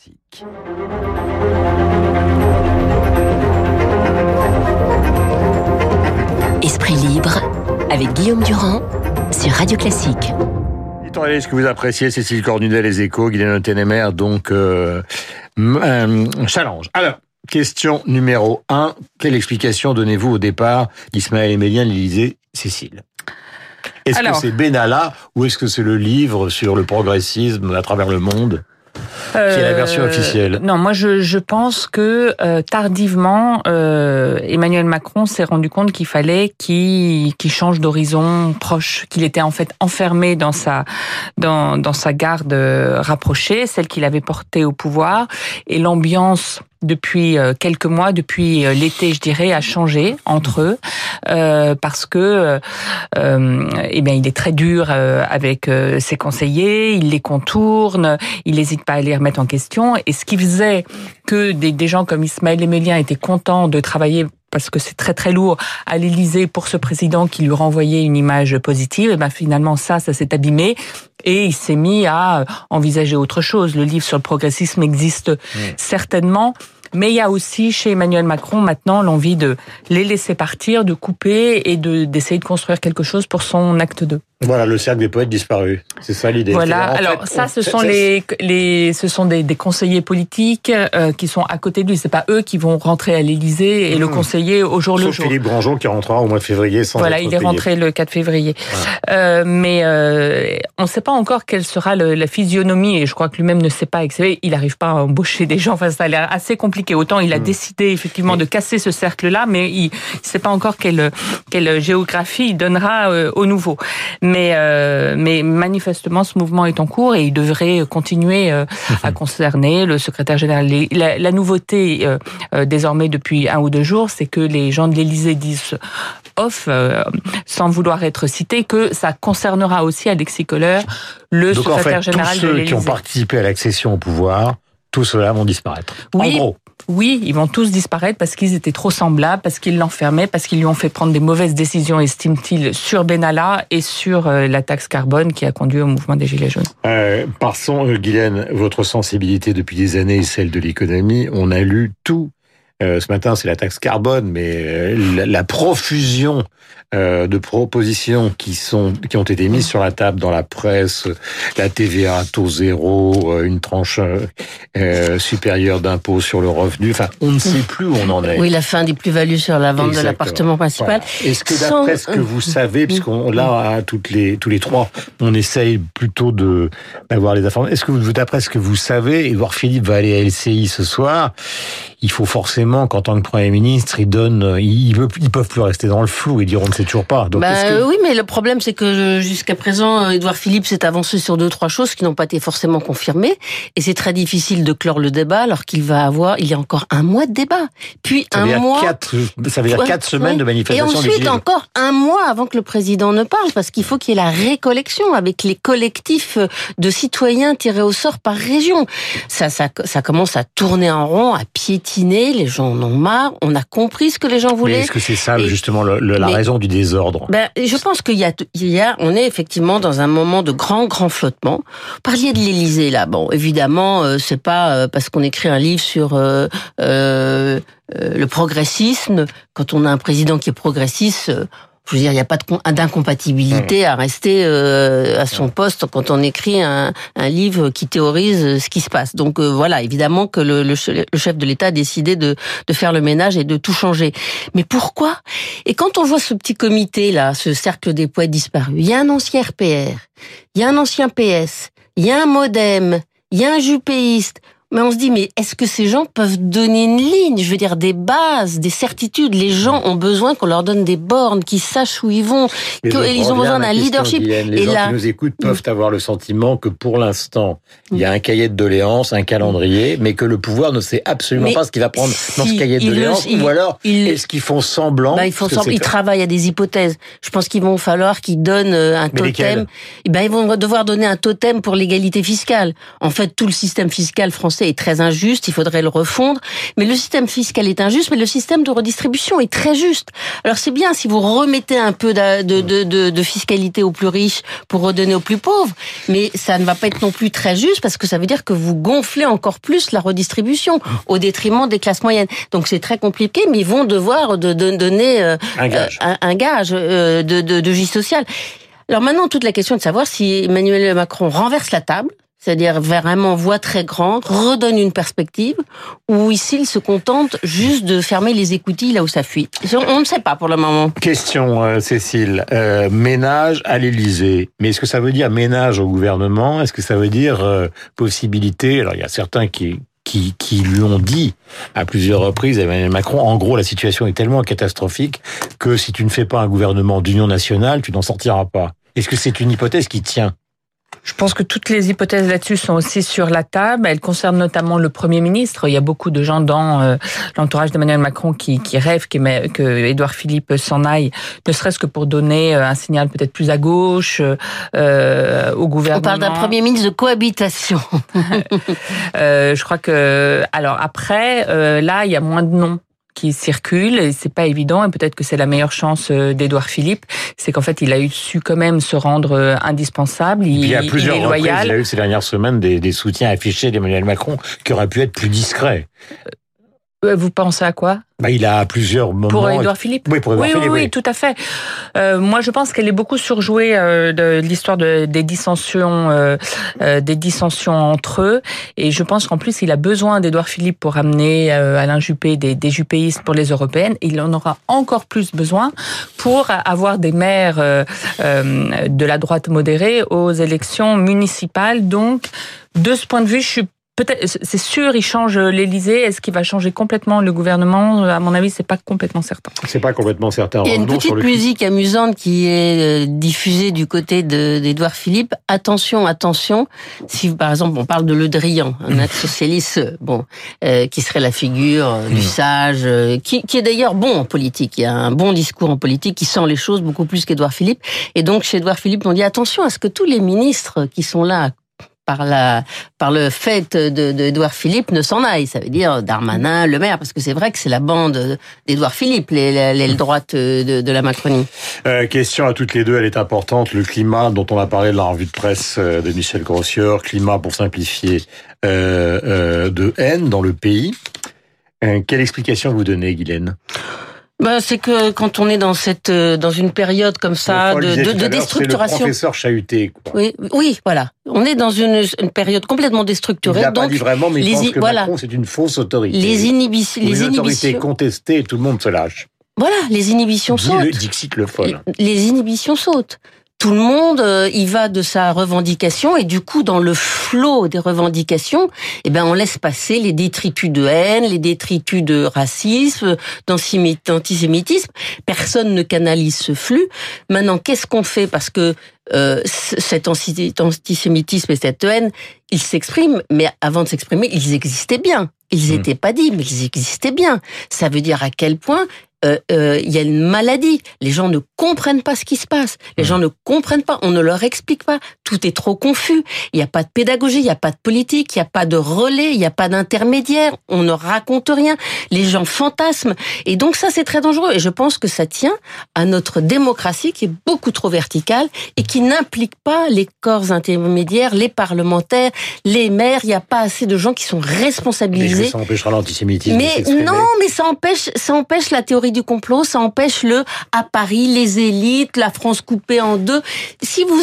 Classique. Esprit libre avec Guillaume Durand sur Radio Classique. Est-ce que vous appréciez Cécile Cornudet, les échos, Guylaine Tenemer, donc euh, euh, challenge. Alors, question numéro un. Quelle explication donnez-vous au départ d'Ismaël Emélien, l'Élysée, Cécile? Est-ce que c'est Benalla ou est-ce que c'est le livre sur le progressisme à travers le monde? Qui est la version officielle. Non, moi je, je pense que euh, tardivement, euh, Emmanuel Macron s'est rendu compte qu'il fallait qu'il qu'il change d'horizon proche, qu'il était en fait enfermé dans sa dans, dans sa garde rapprochée, celle qu'il avait portée au pouvoir, et l'ambiance depuis euh, quelques mois, depuis euh, l'été, je dirais, a changé entre eux euh, parce que euh, eh bien, il est très dur avec ses conseillers, il les contourne, il n'hésite pas à les remettre en question. Et ce qui faisait que des, des gens comme Ismaël Emélien étaient contents de travailler parce que c'est très très lourd à l'Élysée pour ce président qui lui renvoyait une image positive. Et ben finalement ça, ça s'est abîmé et il s'est mis à envisager autre chose. Le livre sur le progressisme existe certainement. Mais il y a aussi chez Emmanuel Macron maintenant l'envie de les laisser partir, de couper et de d'essayer de construire quelque chose pour son acte 2. Voilà, le cercle des poètes disparu. C'est ça l'idée. Voilà. Alors ça, ce sont les, les, ce sont des, des conseillers politiques euh, qui sont à côté de lui. C'est pas eux qui vont rentrer à l'Élysée et le mmh. conseiller au jour le jour. Philippe Grandjean qui rentrera au mois de février sans Voilà, il est rentré le 4 février. Euh, mais euh, on ne sait pas encore quelle sera le, la physionomie et je crois que lui-même ne sait pas. Il n'arrive pas à embaucher des gens. Enfin, ça a l'air assez compliqué. Autant il a mmh. décidé effectivement de casser ce cercle-là, mais il ne sait pas encore quelle, quelle géographie il donnera euh, au nouveau. Mais, euh, mais manifestement, ce mouvement est en cours et il devrait continuer euh, à concerner le secrétaire général. La, la nouveauté, euh, désormais depuis un ou deux jours, c'est que les gens de l'Élysée disent off, sans vouloir être cités, que ça concernera aussi Alexis Kohler, le Donc secrétaire en fait, général tous ceux de qui ont participé à l'accession au pouvoir, tous ceux-là vont disparaître. Oui. En gros. Oui, ils vont tous disparaître parce qu'ils étaient trop semblables, parce qu'ils l'enfermaient, parce qu'ils lui ont fait prendre des mauvaises décisions, estime-t-il, sur Benalla et sur euh, la taxe carbone qui a conduit au mouvement des Gilets jaunes. Euh, passons, euh, Guylaine, votre sensibilité depuis des années est celle de l'économie. On a lu tout. Euh, ce matin, c'est la taxe carbone, mais euh, la, profusion euh, de propositions qui sont qui ont été mises sur la table dans la presse, la TVA à taux zéro, euh, une tranche euh, supérieure d'impôt sur le revenu. Enfin, on ne sait plus où on en est. Oui, la fin des plus-values sur la vente Exactement. de l'appartement principal. Voilà. Est-ce que d'après Sans... ce que vous savez, puisqu'on là à toutes les tous les trois, on essaye plutôt de d'avoir les informations. Est-ce que vous d'après ce que vous savez, Edouard Philippe va aller à LCI ce soir il faut forcément qu'en tant que Premier ministre, il donne, ils, ils peuvent plus rester dans le flou et dire on ne sait toujours pas. Donc, bah, que... Oui, mais le problème c'est que jusqu'à présent, Édouard Philippe s'est avancé sur deux trois choses qui n'ont pas été forcément confirmées et c'est très difficile de clore le débat alors qu'il va avoir, il y a encore un mois de débat, puis ça un mois, quatre, ça veut dire quatre semaines ouais. de manifestation. Et ensuite encore un mois avant que le président ne parle parce qu'il faut qu'il y ait la récollection avec les collectifs de citoyens tirés au sort par région. Ça, ça, ça commence à tourner en rond, à piétiner les gens en ont marre, on a compris ce que les gens voulaient. Mais est-ce que c'est ça et, justement le, le, la mais, raison du désordre? Ben, Je pense qu'il y a, il y a, on est effectivement dans un moment de grand, grand flottement. Vous parliez de l'Élysée là, bon, évidemment, euh, c'est pas euh, parce qu'on écrit un livre sur euh, le progressisme, quand on a un président qui est progressiste je veux dire, il n'y a pas d'incompatibilité à rester euh, à son poste quand on écrit un, un, livre qui théorise ce qui se passe. Donc euh, voilà, évidemment que le, le, chef de l'État a décidé de, de, faire le ménage et de tout changer. Mais pourquoi? Et quand on voit ce petit comité là, ce cercle des poètes disparus, il y a un ancien RPR, il y a un ancien PS, il y a un MoDem, il y a un jupéiste. Mais on se dit, mais est-ce que ces gens peuvent donner une ligne? Je veux dire, des bases, des certitudes. Les gens ont besoin qu'on leur donne des bornes, qu'ils sachent où ils vont. Ils ont besoin d'un leadership. Guylaine, les Et gens là, qui nous écoutent peuvent avoir le sentiment que pour l'instant, il y a un cahier de doléances, un calendrier, mais que le pouvoir ne sait absolument Mais pas ce qu'il va prendre dans ce si, cahier de le- doléances. ou alors, il- est-ce qu'ils font semblant bah, ils font semblant- ils travaillent à des hypothèses. Je pense qu'il vont falloir qu'ils donnent euh, un totem. Eh ben, ils vont devoir donner un totem pour l'égalité fiscale. En fait, tout le système fiscal français français est très injuste, il faudrait le refondre. Mais le système fiscal est injuste, mais le système de redistribution est très juste. Alors c'est bien si vous remettez un peu de, de, de, de, fiscalité aux plus riches pour redonner aux plus pauvres, mais ça ne va pas être non plus très juste parce que ça veut dire que vous gonflez encore plus la redistribution au détriment des classes moyennes. Donc c'est très compliqué, mais ils vont devoir de, donner euh, un gage, euh, un, gage euh, de, de, de justice sociale. Alors maintenant, toute la question est de savoir si Emmanuel Macron renverse la table, c'est-à-dire vraiment voix très grande, redonne une perspective, ou ici il se contente juste de fermer les écoutilles là où ça fuit. On ne sait pas pour le moment. Question, euh, Cécile. Euh, ménage à l'Élysée. Mais est-ce que ça veut dire ménage au gouvernement? Est-ce que ça veut dire euh, possibilité? Alors il y a certains qui, qui, qui lui ont dit à plusieurs reprises, Emmanuel Macron, en gros, la situation est tellement catastrophique que si tu ne fais pas un gouvernement d'union nationale, tu n'en sortiras pas. Est-ce que c'est une hypothèse qui tient? Je pense que toutes les hypothèses là-dessus sont aussi sur la table. Elles concernent notamment le Premier ministre. Il y a beaucoup de gens dans euh, l'entourage d'Emmanuel Macron qui, qui rêvent que Édouard Philippe s'en aille, ne serait-ce que pour donner euh, un signal peut-être plus à gauche euh, au gouvernement. On parle d'un Premier ministre de cohabitation. euh, je crois que... Alors après, là, il y a moins de noms qui circulent et c'est pas évident et peut-être que c'est la meilleure chance euh, d'Édouard Philippe, c'est qu'en fait il a eu su quand même se rendre euh, indispensable. Il, il, a plusieurs il est loyal. il a eu ces dernières semaines des, des soutiens affichés d'Emmanuel Macron qui auraient pu être plus discrets. Euh, vous pensez à quoi? Bah, il a plusieurs moments. Pour Édouard Philippe? Oui, pour Édouard oui, Philippe. Oui, oui, tout à fait. Euh, moi, je pense qu'elle est beaucoup surjouée euh, de l'histoire de, des dissensions, euh, des dissensions entre eux. Et je pense qu'en plus, il a besoin d'Édouard Philippe pour amener Alain Juppé des, des juppéistes pour les européennes. Il en aura encore plus besoin pour avoir des maires de la droite modérée aux élections municipales. Donc, de ce point de vue, je suis c'est sûr, il change l'Élysée. Est-ce qu'il va changer complètement le gouvernement? À mon avis, c'est pas complètement certain. C'est pas complètement certain. Il y a une petite musique amusante qui est euh, diffusée du côté d'Édouard Philippe. Attention, attention. Si par exemple on parle de Le Drian, un acte socialiste, euh, bon, euh, qui serait la figure du hmm. sage, qui, qui est d'ailleurs bon en politique. Il y a un bon discours en politique qui sent les choses beaucoup plus qu'Édouard Philippe. Et donc chez Édouard Philippe, on dit attention à ce que tous les ministres qui sont là par la par le fait de, Philippe ne s'en aille. Ça veut dire Darmanin, Le Maire, parce que c'est vrai que c'est la bande d'Édouard Philippe, l'aile droite de, de, la Macronie. Euh, question à toutes les deux, elle est importante. Le climat dont on a parlé dans la revue de presse euh, de Michel Grossieur, climat pour simplifier euh, de haine dans le pays. quelle explication vous donnez, Guylaine? Bah, c'est que quand on est dans cette euh, dans une période comme ça de, de, de déstructuration. Le professeur chahuté. Quoi. Oui, oui, voilà. On est dans une, une période complètement déstructurée. Il donc, pas dit vraiment, mais les, pense que voilà. Macron, c'est une fausse autorité. Les inhibitions, les inhibitions. contestées, tout le monde se lâche. Voilà, les inhibitions sautent. Le Dixit le folle. Les inhibitions sautent tout le monde euh, y va de sa revendication et du coup dans le flot des revendications, eh ben on laisse passer les détritus de haine, les détritus de racisme, d'antisémitisme. Personne ne canalise ce flux. Maintenant, qu'est-ce qu'on fait? Parce que euh, cet antisémitisme et cette haine, ils s'expriment, mais avant de s'exprimer, ils existaient bien. Ils n'étaient mmh. pas dit, mais ils existaient bien. Ça veut dire à quel point euh, euh, il y a une maladie. Les gens ne comprennent pas ce qui se passe. Les gens ne comprennent pas. On ne leur explique pas. Tout est trop confus. Il n'y a pas de pédagogie, il n'y a pas de politique, il n'y a pas de relais, il n'y a pas d'intermédiaire. On ne raconte rien. Les gens fantasment. Et donc ça, c'est très dangereux. Et je pense que ça tient à notre démocratie qui est beaucoup trop verticale et qui n'implique pas les corps intermédiaires, les parlementaires, les maires. Il n'y a pas assez de gens qui sont responsabilisés. Mais ça empêchera l'antisémitisme. Mais non, mais ça empêche, ça empêche la théorie du complot, ça empêche le à Paris, les élites, la France coupée en deux. Si vous,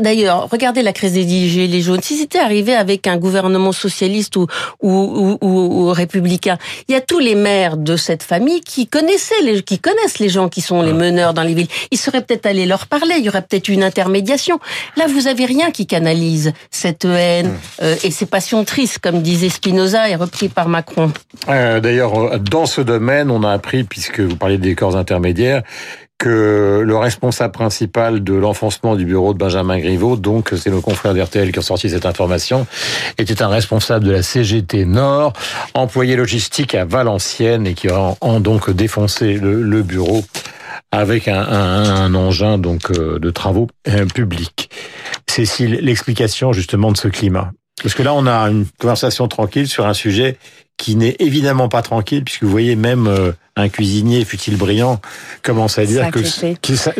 d'ailleurs, regardez la crise des les jaunes. Si c'était arrivé avec un gouvernement socialiste ou, ou, ou, ou, républicain, il y a tous les maires de cette famille qui connaissaient les, qui connaissent les gens qui sont les meneurs dans les villes. Ils seraient peut-être allés leur parler. Il y aurait peut-être une intermédiation. Là, vous avez rien qui canalise cette haine euh, et ces passions tristes, comme disait Spinoza et repris par Macron. Euh, D'ailleurs, dans ce domaine, on a appris, puisque vous parlez des corps intermédiaires, que le responsable principal de l'enfoncement du bureau de Benjamin Griveaux, donc c'est nos confrères d'RTL qui ont sorti cette information, était un responsable de la CGT Nord, employé logistique à Valenciennes et qui a donc défoncé le, bureau avec un, un, engin donc euh, de travaux euh, publics. Cécile, l'explication justement de ce climat Parce que là, on a une conversation tranquille sur un sujet qui n'est évidemment pas tranquille, puisque vous voyez même euh, un cuisinier, fut-il brillant, commence à dire que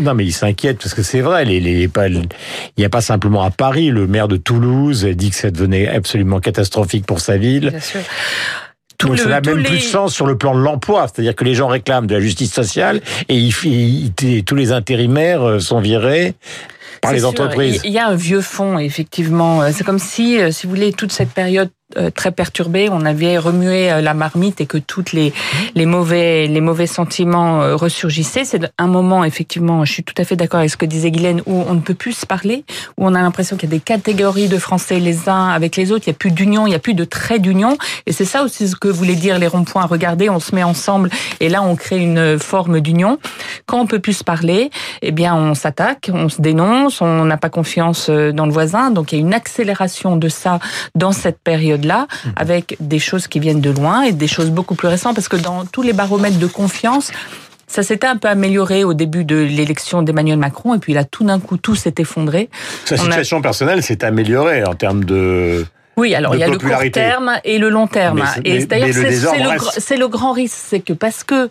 non mais il s'inquiète parce que c'est vrai, les, les, pas, il n'y a pas simplement à Paris, le maire de Toulouse dit que ça devenait absolument catastrophique pour sa ville. Bien sûr. Tout ça n'a même plus de sens sur le plan de l'emploi, c'est-à-dire que les gens réclament de la justice sociale et il, tous les intérimaires euh, sont virés par les entreprises. Il y a un vieux fond, effectivement. C'est comme si, euh, si vous voulez, toute cette période euh, très perturbé, on avait remué euh, la marmite et que toutes les les mauvais les mauvais sentiments euh, ressurgissaient. C'est un moment effectivement, je suis tout à fait d'accord avec ce que disait Guylaine, où on ne peut plus se parler, où on a l'impression qu'il y a des catégories de Français les uns avec les autres, il n'y a plus d'union, il n'y a plus de trait d'union, et c'est ça aussi ce que voulaient dire les ronds-points. Regardez, on se met ensemble et là on crée une forme d'union. Quand on peut plus se parler, eh bien on s'attaque, on se dénonce, on n'a pas confiance dans le voisin, donc il y a une accélération de ça dans cette période là mhm. avec des choses qui viennent de loin et des choses beaucoup plus récentes, parce que dans tous les baromètres de confiance, ça s'était un peu amélioré au début de l'élection d'Emmanuel Macron, et puis là, tout d'un coup, tout s'est effondré. Sa situation personnelle s'est améliorée en termes de... Oui, alors il y a le court terme et le long terme. et d'ailleurs, c'est le, le, grand risque, c'est que parce que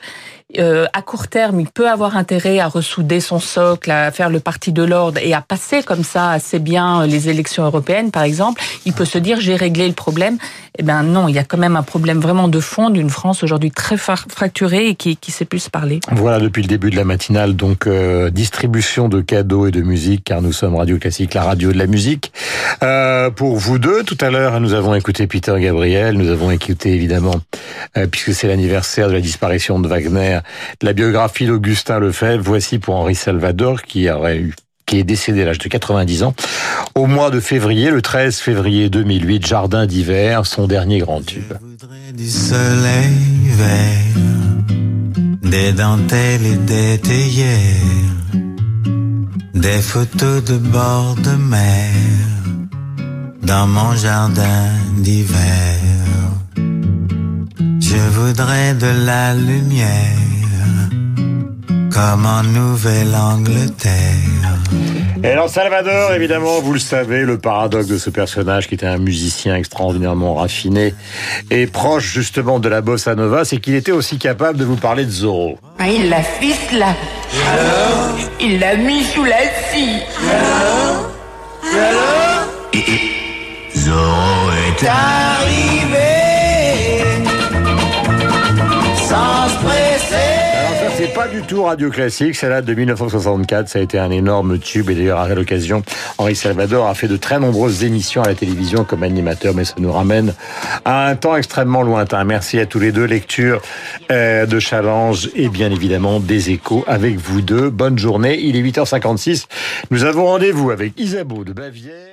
euh, à court terme, il peut avoir intérêt à ressouder son socle, à faire le parti de l'ordre et à passer comme ça assez bien les élections européennes, par exemple. Il peut se dire j'ai réglé le problème. Eh bien non, il y a quand même un problème vraiment de fond d'une France aujourd'hui très fracturée et qui, qui sait plus se parler. Voilà, depuis le début de la matinale, donc euh, distribution de cadeaux et de musique, car nous sommes Radio Classique, la radio de la musique. Euh, pour vous deux, tout à l'heure, nous avons écouté Peter Gabriel, nous avons écouté évidemment, puisque c'est l'anniversaire de la disparition de Wagner, la biographie d'Augustin Lefebvre. Voici pour Henri Salvador, qui aurait eu qui est décédé à l'âge de 90 ans, au mois de février, le 13 février 2008, Jardin d'hiver, son dernier grand tube. Je voudrais du soleil vert, des dentelles et des théières, des photos de bord de mer, dans mon jardin d'hiver. Je voudrais de la lumière comme en Nouvelle-Angleterre. Et alors Salvador, évidemment, vous le savez, le paradoxe de ce personnage qui était un musicien extraordinairement raffiné et proche justement de la bossa nova, c'est qu'il était aussi capable de vous parler de Zorro. Ah, il l'a là. Alors Il l'a mis sous la scie. Alors Alors Zorro est arrivé. Pas du tout radio classique, c'est là de 1964, ça a été un énorme tube et d'ailleurs à l'occasion, Henri Salvador a fait de très nombreuses émissions à la télévision comme animateur, mais ça nous ramène à un temps extrêmement lointain. Merci à tous les deux, lecture euh, de challenge et bien évidemment des échos avec vous deux. Bonne journée, il est 8h56. Nous avons rendez-vous avec Isabeau de Bavière.